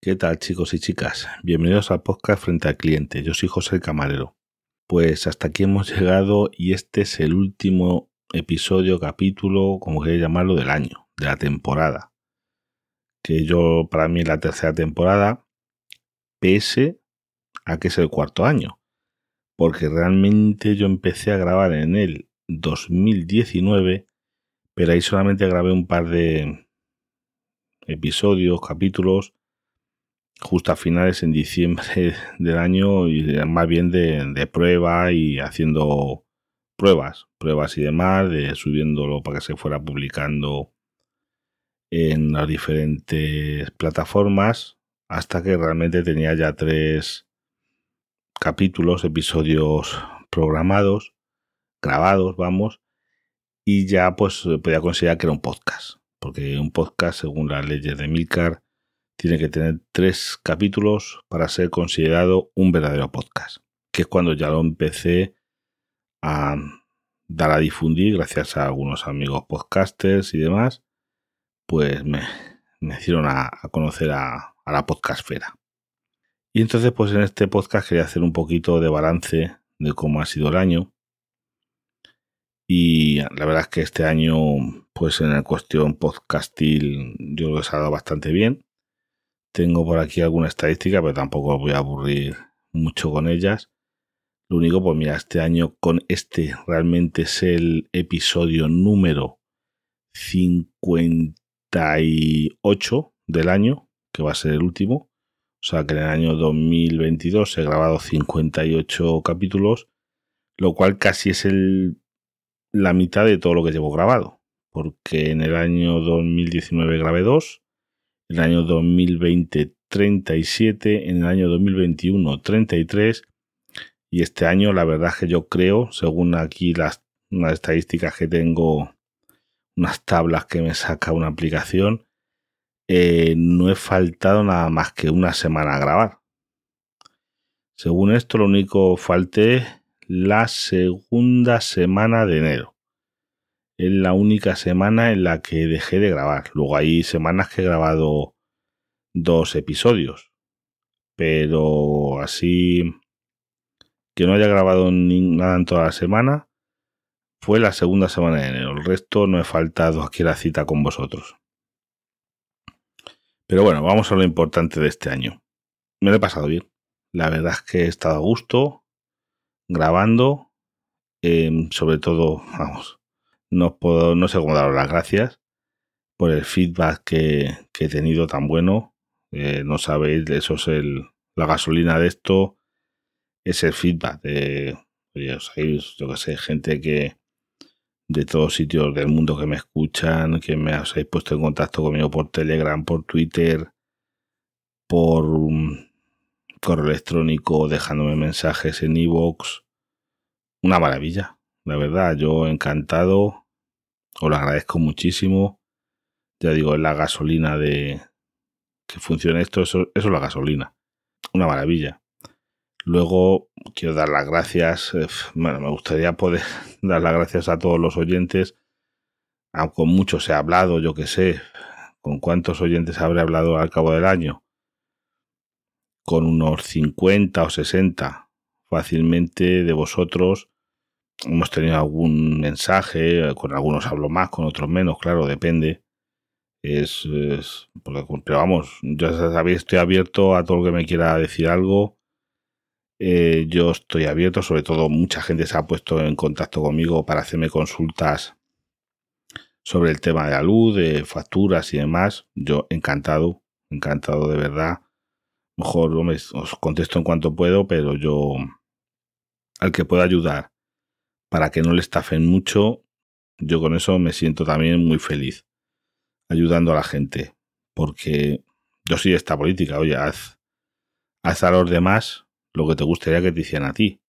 ¿Qué tal chicos y chicas? Bienvenidos al podcast Frente al Cliente. Yo soy José el Camarero. Pues hasta aquí hemos llegado y este es el último episodio, capítulo, como queréis llamarlo, del año, de la temporada. Que yo, para mí, la tercera temporada, pese a que es el cuarto año. Porque realmente yo empecé a grabar en el 2019, pero ahí solamente grabé un par de episodios, capítulos, justo a finales en diciembre del año y más bien de, prueba y haciendo pruebas, pruebas y demás, de subiéndolo para que se fuera publicando en las diferentes plataformas hasta que realmente tenía ya tres capítulos, episodios programados, grabados, vamos, y ya pues podía considerar que era un podcast, porque un podcast, según las leyes de Milcar, tiene que tener tres capítulos para ser considerado un verdadero podcast, que es cuando ya lo empecé a dar a difundir gracias a algunos amigos podcasters y demás, pues me, hicieron a, conocer a, a la podcastfera. Y entonces pues en este podcast quería hacer un poquito de balance de cómo ha sido el año. Y la verdad es que este año, pues en la cuestión podcastil, yo lo he dado bastante bien. Tengo por aquí alguna estadística, pero tampoco voy a aburrir mucho con ellas. Lo único, pues mira, este año con este realmente es el episodio número 58 del año, que va a ser el último. O sea que en el año 2022 he grabado 58 capítulos, lo cual casi es el, la mitad de todo lo que llevo grabado. Porque en el año 2019 grabé 2, en el año 2020 37, en el año 2021 33 y este año la verdad es que yo creo, según aquí las, estadísticas que tengo, unas tablas que me saca una aplicación, eh, no he faltado nada más que una semana a grabar. Según esto, lo único falté la segunda semana de enero es la única semana en la que dejé de grabar. Luego hay semanas que he grabado dos episodios. Pero así que no haya grabado nada en toda la semana fue la segunda semana de enero. El resto no he faltado aquí la cita con vosotros. Pero bueno, vamos a lo importante de este año. Me lo he pasado bien. La verdad es que he estado a gusto grabando. Em, sobre todo, vamos, no, puedo, no sé cómo daros las gracias por el feedback que, he tenido tan bueno. Eh, no sabéis, eso es el, la gasolina de esto, es el feedback de, oye, sabéis, yo que sé, gente que de todos sitios del mundo que me escuchan, que me habéis puesto en contacto conmigo por Telegram, por Twitter, por correo electrónico, dejándome mensajes en iVoox. Una maravilla, la verdad, yo encantado os lo agradezco muchísimo. Ya digo, es la gasolina de que funcione esto, eso, eso es la gasolina. Una maravilla. Luego quiero dar las gracias. Eh, bueno, me gustaría poder dar las gracias a todos los oyentes. Aunque con muchos he hablado, yo que sé. ¿Con cuántos oyentes habré hablado al cabo del año? Con unos 50 o 60 fácilmente de vosotros hemos tenido algún mensaje, con algunos hablo más, con otros menos, claro, depende. Es, pero vamos, sabéis, estoy abierto a todo lo que me quiera decir algo. Eh, yo estoy abierto, sobre todo mucha gente se ha puesto en contacto conmigo para hacerme consultas sobre el tema de la luz, de facturas y demás. Yo encantado, encantado de verdad. Mejor os contesto en cuanto puedo, pero yo al que pueda ayudar para que no le estafen mucho, yo con eso me siento también muy feliz, ayudando a la gente, porque yo soy esta política, oye, haz, haz a los demás lo que te gustaría que te hicieran a ti.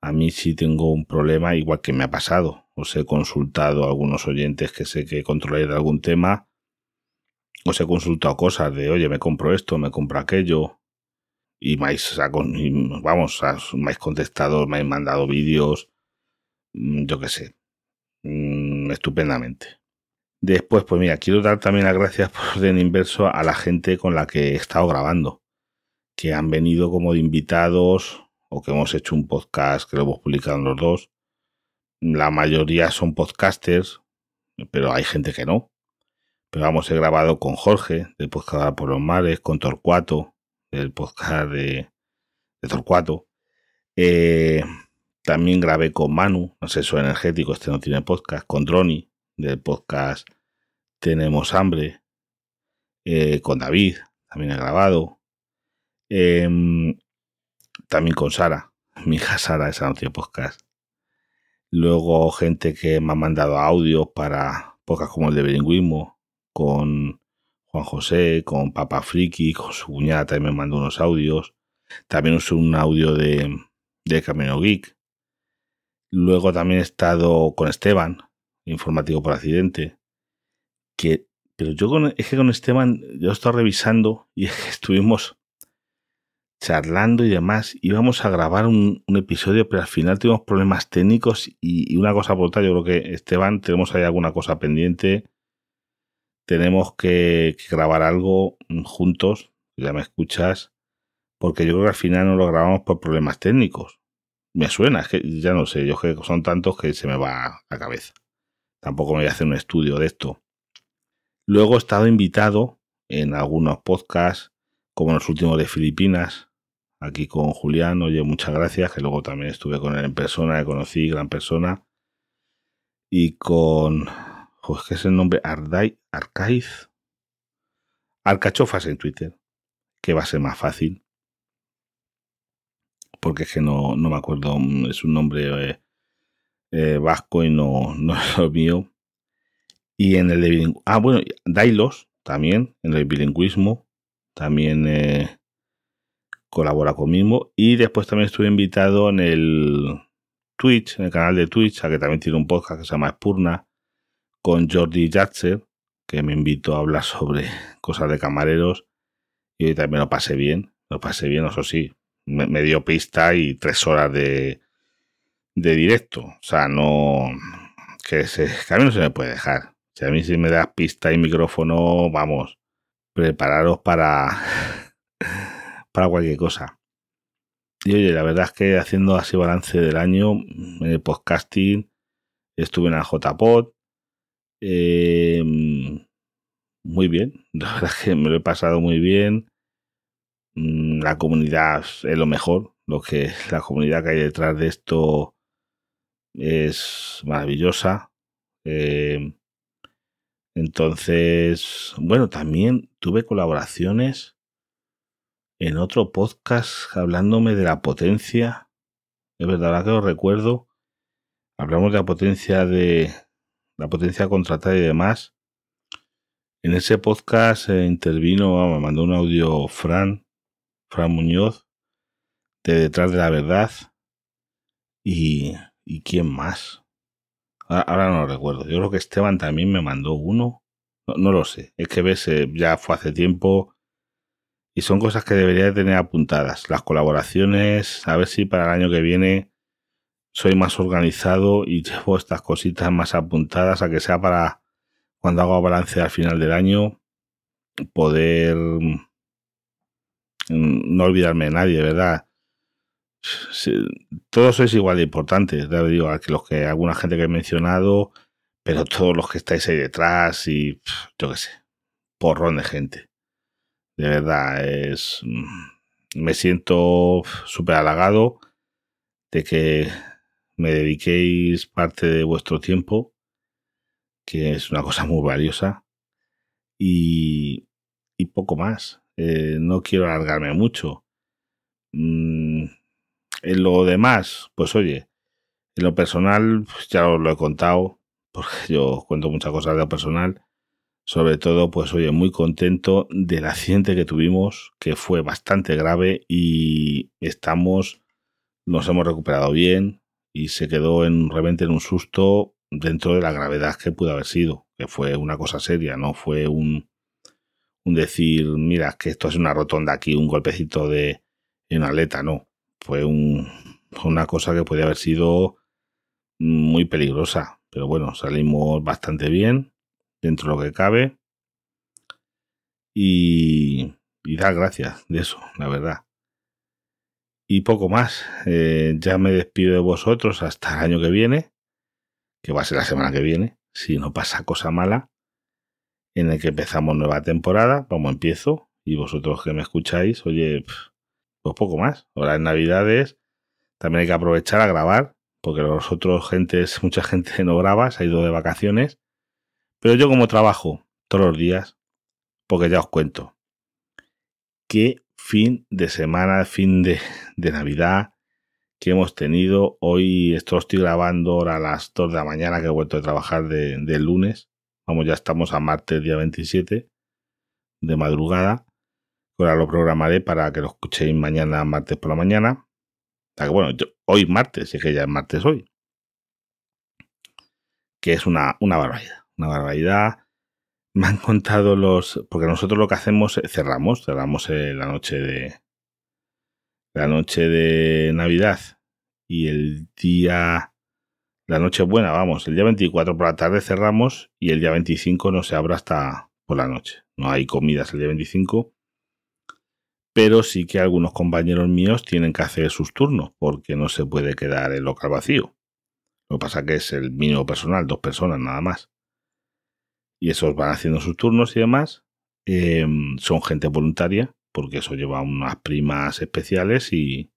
A mí sí tengo un problema, igual que me ha pasado. Os he consultado a algunos oyentes que sé que controláis algún tema. Os he consultado cosas de, oye, me compro esto, me compro aquello. Y me habéis, vamos, me habéis contestado, me habéis mandado vídeos, Mm, yo qué sé, mm, estupendamente. Después, pues mira, quiero dar también las gracias por orden inverso a la gente con la que he estado grabando, que han venido como de invitados o que hemos hecho un podcast que lo hemos publicado en los dos. La mayoría son podcasters, pero hay gente que no. Pero vamos, he grabado con Jorge, del podcast por los mares, con Torcuato, del podcast de, Torcuato. Eh, también grabé con Manu, asesor energético, este no tiene podcast, con Droni, del podcast Tenemos Hambre, eh, con David, también he grabado. Em, también con Sara, mi hija Sara, esa no tiene podcast. Luego gente que me ha mandado audios para podcast como el de bilingüismo, con Juan José, con Papa Friki, con su cuñada también me mandó unos audios. También usé un audio de, de Camino Geek. Luego también he estado con Esteban, informático por accidente. Que, pero yo es que con Esteban, yo estaba revisando y estuvimos charlando y demás. Íbamos a grabar un, episodio, pero al final tuvimos problemas técnicos y, una cosa por otra. Yo creo que Esteban, tenemos ahí alguna cosa pendiente. Tenemos que, grabar algo juntos, ya me escuchas, porque yo creo que al final no lo grabamos por problemas técnicos. Me suena, es que ya no sé, yo que son tantos que se me va la cabeza. Tampoco me voy a hacer un estudio de esto. Luego he estado invitado en algunos podcasts, como en los últimos de Filipinas, aquí con Julián. Oye, muchas gracias, que luego también estuve con él en persona, le conocí, gran persona. Y con, pues, ¿qué es el nombre? Ardai, Arcaiz. Arcachofas en Twitter, que va a ser más fácil. Porque es que no, no me acuerdo, es un nombre eh, eh, vasco y no, no es lo mío. Y en el de Ah, bueno, Dailos también, en el bilingüismo. También eh, colabora conmigo. Y después también estuve invitado en el Twitch, en el canal de Twitch, a que también tiene un podcast que se llama Espurna, con Jordi Jatzer, que me invitó a hablar sobre cosas de camareros. Y hoy también lo pasé bien, lo pasé bien, eso sí. Me, dio pista y tres horas de, de directo. O sea, no. Que, se, que a mí no se me puede dejar. Si a mí si me das pista y micrófono, vamos, prepararos para para cualquier cosa. Y oye, la verdad es que haciendo así balance del año, en el podcasting, estuve en la JPod. Eh, muy bien, la verdad es que me lo he pasado muy bien. Mm, la comunidad es lo mejor, lo que la comunidad que hay detrás de esto es maravillosa. Eh, entonces, bueno, también tuve colaboraciones en otro podcast hablándome de la potencia. Es verdad, que lo recuerdo, hablamos de la potencia de la potencia contratada y demás. En ese podcast eh, intervino, me mandó un audio Fran, Fran Muñoz, de Detrás de la Verdad. Y, ¿y quién más? Ahora, no lo recuerdo. Yo creo que Esteban también me mandó uno. No, lo sé. Es que ves, eh, ya fue hace tiempo y son cosas que debería tener apuntadas. Las colaboraciones, a ver si para el año que viene soy más organizado y llevo estas cositas más apuntadas a que sea para cuando hago balance al final del año poder mm, no olvidarme de nadie, ¿verdad? todos sois igual de importantes, ya digo, que los que alguna gente que he mencionado, pero todos los que estáis ahí detrás y yo qué sé, porrón de gente. De verdad, es. Mm, me siento súper halagado de que me dediquéis parte de vuestro tiempo, que es una cosa muy valiosa. Y, y poco más. Eh, no quiero alargarme mucho. Mm, en lo demás, pues oye, en lo personal, pues ya os lo he contado, porque yo cuento muchas cosas de lo personal sobre todo, pues oye, muy contento del accidente que tuvimos, que fue bastante grave y estamos, nos hemos recuperado bien y se quedó en repente en un susto dentro de la gravedad que pudo haber sido, que fue una cosa seria, no fue un, un decir, mira, que esto es una rotonda aquí, un golpecito de en una aleta, no, fue un, una cosa que puede haber sido muy peligrosa pero bueno, salimos bastante bien, dentro de lo que cabe. Y, y dar gracias de eso, la verdad. Y poco más. Eh, ya me despido de vosotros hasta el año que viene, que va a ser la semana que viene, si no pasa cosa mala, en el que empezamos nueva temporada, como empiezo, y vosotros que me escucháis, oye, pues poco más. Ahora en Navidades también hay que aprovechar a grabar, porque los otros gentes, mucha gente no graba, se ha ido de vacaciones. Pero yo como trabajo todos los días, porque ya os cuento, qué fin de semana, fin de, Navidad que hemos tenido. Hoy esto estoy grabando ahora a las 2 de la mañana que he vuelto a trabajar de, lunes. Vamos, ya estamos a martes día 27 de madrugada. Ahora lo programaré para que lo escuchéis mañana martes por la mañana. bueno, hoy martes, es que ya es martes hoy. Que es una, una barbaridad. Una barbaridad me han contado los. Porque nosotros lo que hacemos, es cerramos, cerramos la noche de. La noche de Navidad y el día. La noche buena, vamos, el día 24 por la tarde cerramos y el día 25 no se abre hasta por la noche. No hay comidas el día 25. Pero sí que algunos compañeros míos tienen que hacer sus turnos porque no se puede quedar el local vacío. Lo que pasa que es el mínimo personal, dos personas nada más y esos van haciendo sus turnos y demás. Em, son gente voluntaria, porque eso lleva unas primas especiales y,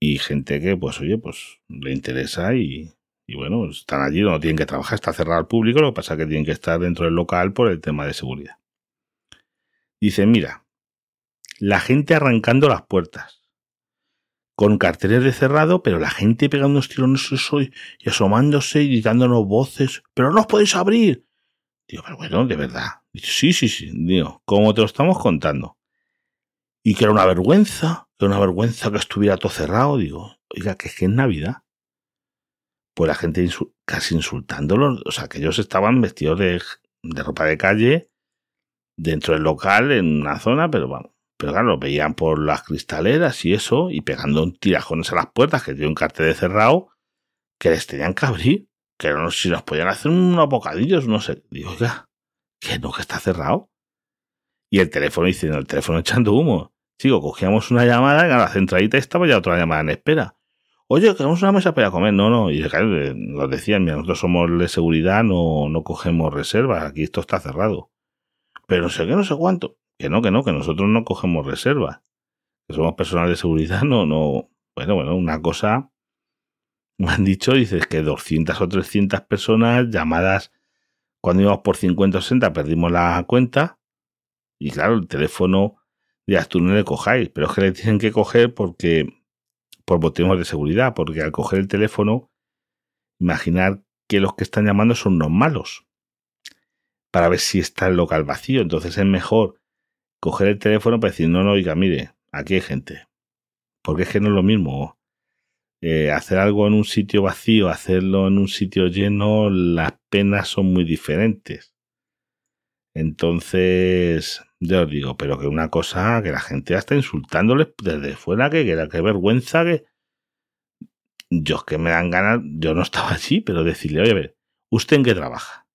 y gente que, pues, oye, pues le interesa y, y bueno, están allí, no tienen que trabajar, está cerrado al público, lo que pasa es que tienen que estar dentro del local por el tema de seguridad. Dice, mira, la gente arrancando las puertas, con carteles de cerrado, pero la gente pegando unos tirones y asomándose y dándonos voces, pero no os podéis abrir, Digo, pero bueno, de verdad. Dice, sí, sí, sí. Digo, como te lo estamos contando. Y que era una vergüenza, que era una vergüenza que estuviera todo cerrado. Digo, oiga, que es que es Navidad. Pues la gente casi insultándolos. O sea, que ellos estaban vestidos de, de ropa de calle dentro del local, en una zona, pero vamos. Pero claro, lo veían por las cristaleras y eso, y pegando tirajones a las puertas, que tiene un cartel de cerrado, que les tenían que abrir que no, si nos podían hacer unos bocadillos, no sé. Digo, oiga, que no, que está cerrado. Y el teléfono dice, el teléfono echando humo. Sigo, cogíamos una llamada, y a la centralita estaba ya otra llamada en espera. Oye, queremos una mesa para comer. No, no. Y nos decían, mira, nosotros somos de seguridad, no, no cogemos reservas, aquí esto está cerrado. Pero no sé qué, no sé cuánto. Que no, que no, que nosotros no cogemos reservas. Que somos personal de seguridad, no, no. Bueno, bueno, una cosa me han dicho, dices que 200 o 300 personas llamadas cuando íbamos por 50 o 60 perdimos la cuenta y claro, el teléfono ya tú no le cojáis, pero es que le tienen que coger porque por motivos de seguridad, porque al coger el teléfono, imaginar que los que están llamando son unos malos para ver si está el local vacío. Entonces es mejor coger el teléfono para decir, no, no, oiga, mire, aquí hay gente. Porque es que no es lo mismo eh, hacer algo en un sitio vacío, hacerlo en un sitio lleno, las penas son muy diferentes. Entonces, ya os digo, pero que una cosa que la gente está insultándoles desde fuera, que, que, que vergüenza, que yo es que me dan ganas, yo no estaba allí, pero decirle, oye, a ver, ¿usted en qué trabaja?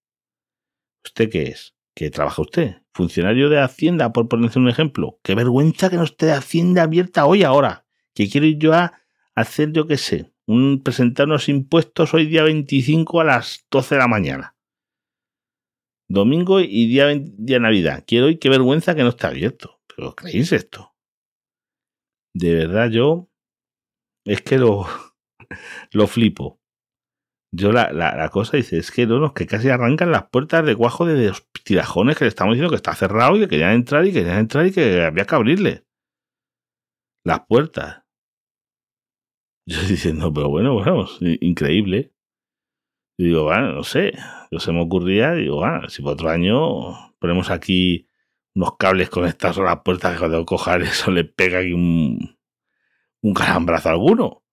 ¿Usted qué es? ¿Qué trabaja usted? ¿Funcionario de Hacienda, por ponerse un ejemplo? Qué vergüenza que no esté Hacienda abierta hoy ahora. Que quiero ir yo a hacer, yo qué sé, un, presentar unos impuestos hoy día 25 a las 12 de la mañana. Domingo y día, día Navidad. Quiero y qué vergüenza que no está abierto. ¿Pero creéis esto? De verdad yo es que lo, lo flipo. Yo la, la, cosa dice, es que no, no, que casi arrancan las puertas de cuajo de los tirajones que le estamos diciendo que está cerrado y que querían entrar y querían entrar y que había que abrirle. Las puertas. Yo diciendo, pero bueno, bueno, increíble. Y digo, bueno, no sé, yo se me ocurría, digo, bueno, si por otro año ponemos aquí unos cables conectados a la puerta que cuando cojar eso le pega aquí un, un calambrazo alguno.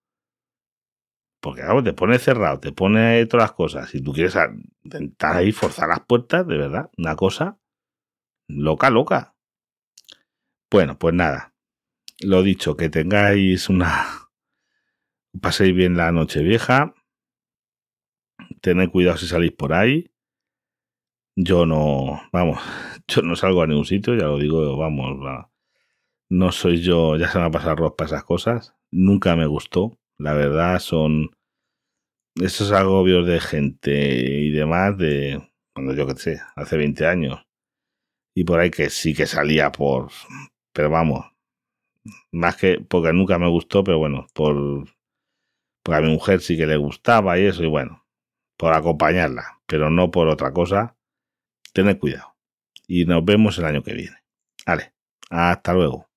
Porque claro, te pone cerrado, te pone todas las cosas. Si tú quieres intentar ahí forzar las puertas, de verdad, una cosa loca, loca. Bueno, pues nada. Lo dicho, que tengáis una paséis bien la noche vieja, tened cuidado si salís por ahí. Yo no, vamos, yo no salgo a ningún sitio, ya lo digo, vamos, no soy yo, ya se me ha pasado para esas cosas. Nunca me gustó. La verdad son esos agobios de gente y demás de cuando yo que sé, hace 20 años. Y por ahí que sí que salía por, pero vamos, más que porque nunca me gustó, pero bueno, por, porque a mi mujer sí que le gustaba y eso, y bueno, por acompañarla, pero no por otra cosa. Tened cuidado. Y nos vemos el año que viene. Vale, hasta luego.